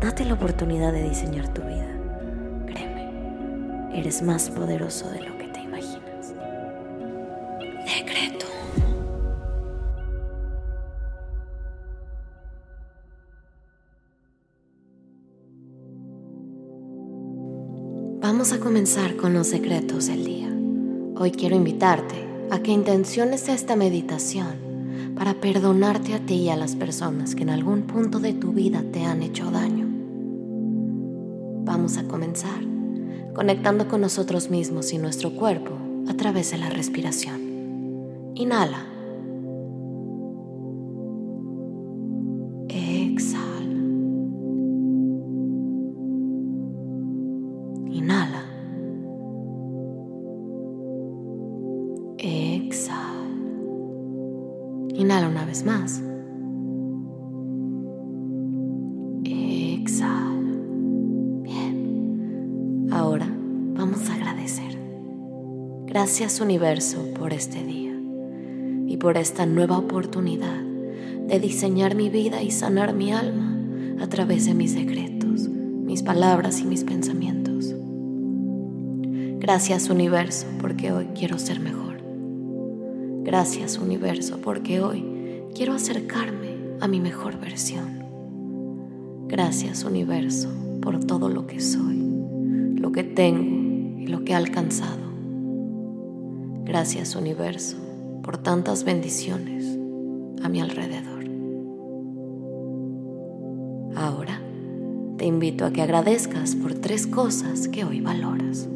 Date la oportunidad de diseñar tu vida. Créeme, eres más poderoso de lo que te imaginas. Decreto. Vamos a comenzar con los secretos del día. Hoy quiero invitarte a que intenciones esta meditación para perdonarte a ti y a las personas que en algún punto de tu vida te han hecho daño. Vamos a comenzar conectando con nosotros mismos y nuestro cuerpo a través de la respiración. Inhala. Exhala. Inhala. Exhala. Inhala una vez más. Gracias universo por este día y por esta nueva oportunidad de diseñar mi vida y sanar mi alma a través de mis secretos, mis palabras y mis pensamientos. Gracias universo porque hoy quiero ser mejor. Gracias universo porque hoy quiero acercarme a mi mejor versión. Gracias universo por todo lo que soy, lo que tengo y lo que he alcanzado. Gracias universo por tantas bendiciones a mi alrededor. Ahora te invito a que agradezcas por tres cosas que hoy valoras.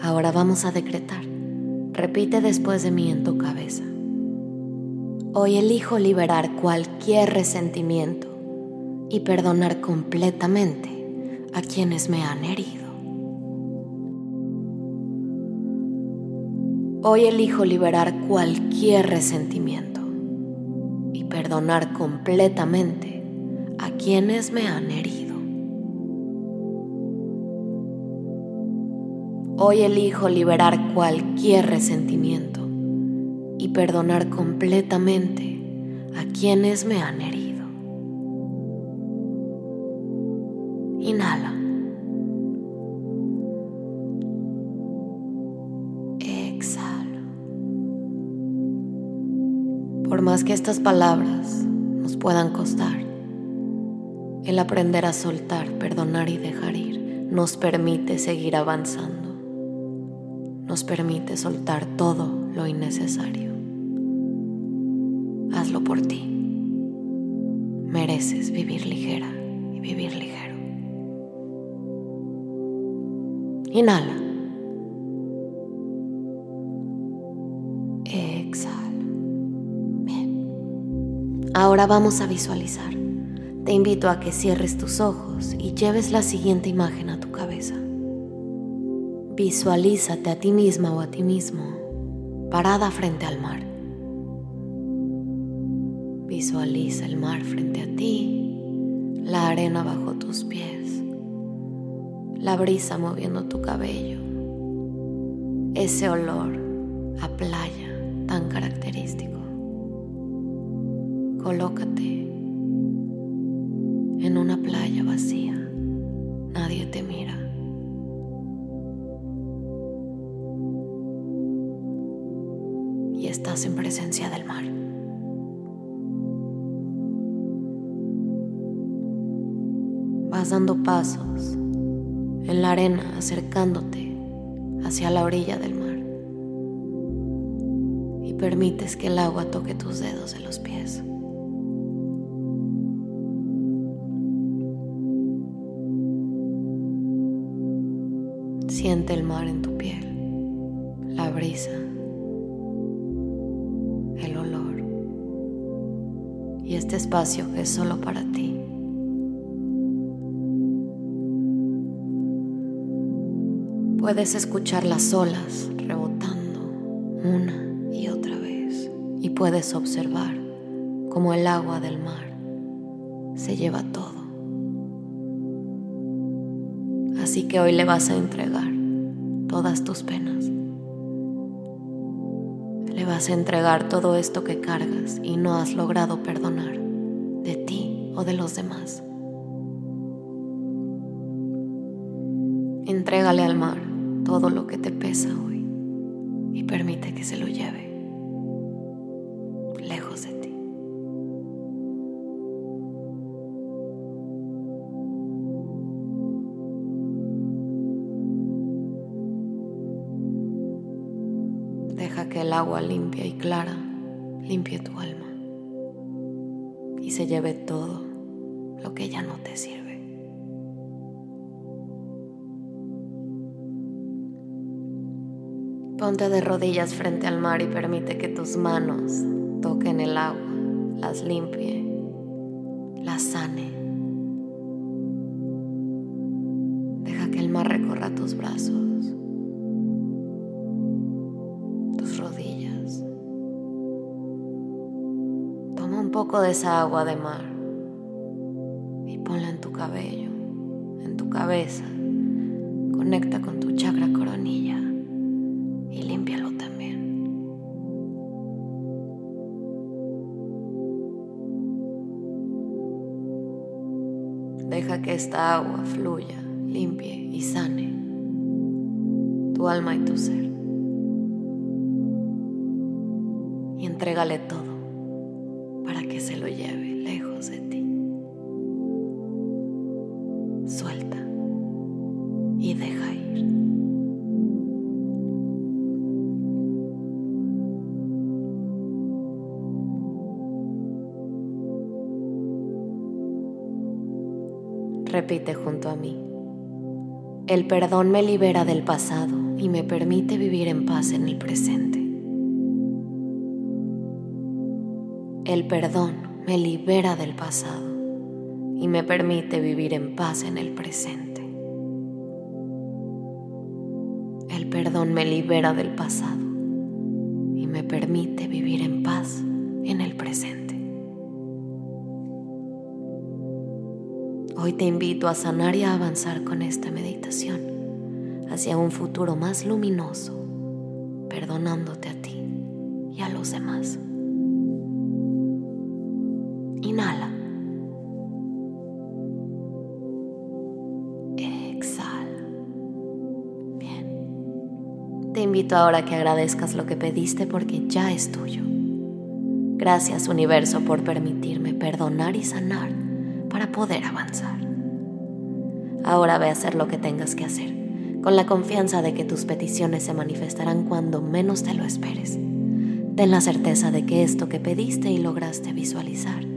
Ahora vamos a decretar. Repite después de mí en tu cabeza. Hoy elijo liberar cualquier resentimiento y perdonar completamente a quienes me han herido. Hoy elijo liberar cualquier resentimiento y perdonar completamente a quienes me han herido. Hoy elijo liberar cualquier resentimiento y perdonar completamente a quienes me han herido. Inhala. Exhala. Por más que estas palabras nos puedan costar, el aprender a soltar, perdonar y dejar ir nos permite seguir avanzando nos permite soltar todo lo innecesario. Hazlo por ti. Mereces vivir ligera y vivir ligero. Inhala. Exhala. Bien. Ahora vamos a visualizar. Te invito a que cierres tus ojos y lleves la siguiente imagen a tu cabeza. Visualízate a ti misma o a ti mismo parada frente al mar. Visualiza el mar frente a ti, la arena bajo tus pies, la brisa moviendo tu cabello, ese olor a playa tan característico. Colócate en una playa vacía, nadie te mira. En presencia del mar. Vas dando pasos en la arena acercándote hacia la orilla del mar y permites que el agua toque tus dedos de los pies. Siente el mar en tu piel, la brisa, este espacio es solo para ti. Puedes escuchar las olas rebotando una y otra vez y puedes observar cómo el agua del mar se lleva todo. Así que hoy le vas a entregar todas tus penas. Vas a entregar todo esto que cargas y no has logrado perdonar de ti o de los demás. Entrégale al mar todo lo que te pesa hoy y permite que se lo lleve lejos de ti. Que el agua limpia y clara limpie tu alma y se lleve todo lo que ya no te sirve. Ponte de rodillas frente al mar y permite que tus manos toquen el agua, las limpie, las sane. Deja que el mar recorra tus brazos, tus rodillas. Toma un poco de esa agua de mar y ponla en tu cabello, en tu cabeza. Conecta con tu chakra coronilla y límpialo también. Deja que esta agua fluya, limpie y sane tu alma y tu ser. Entrégale todo para que se lo lleve lejos de ti. Suelta y deja ir. Repite junto a mí. El perdón me libera del pasado y me permite vivir en paz en el presente. El perdón me libera del pasado y me permite vivir en paz en el presente. El perdón me libera del pasado y me permite vivir en paz en el presente. Hoy te invito a sanar y a avanzar con esta meditación hacia un futuro más luminoso, perdonándote a ti y a los demás. Te invito ahora a que agradezcas lo que pediste porque ya es tuyo. Gracias universo por permitirme perdonar y sanar para poder avanzar. Ahora ve a hacer lo que tengas que hacer, con la confianza de que tus peticiones se manifestarán cuando menos te lo esperes. Ten la certeza de que esto que pediste y lograste visualizar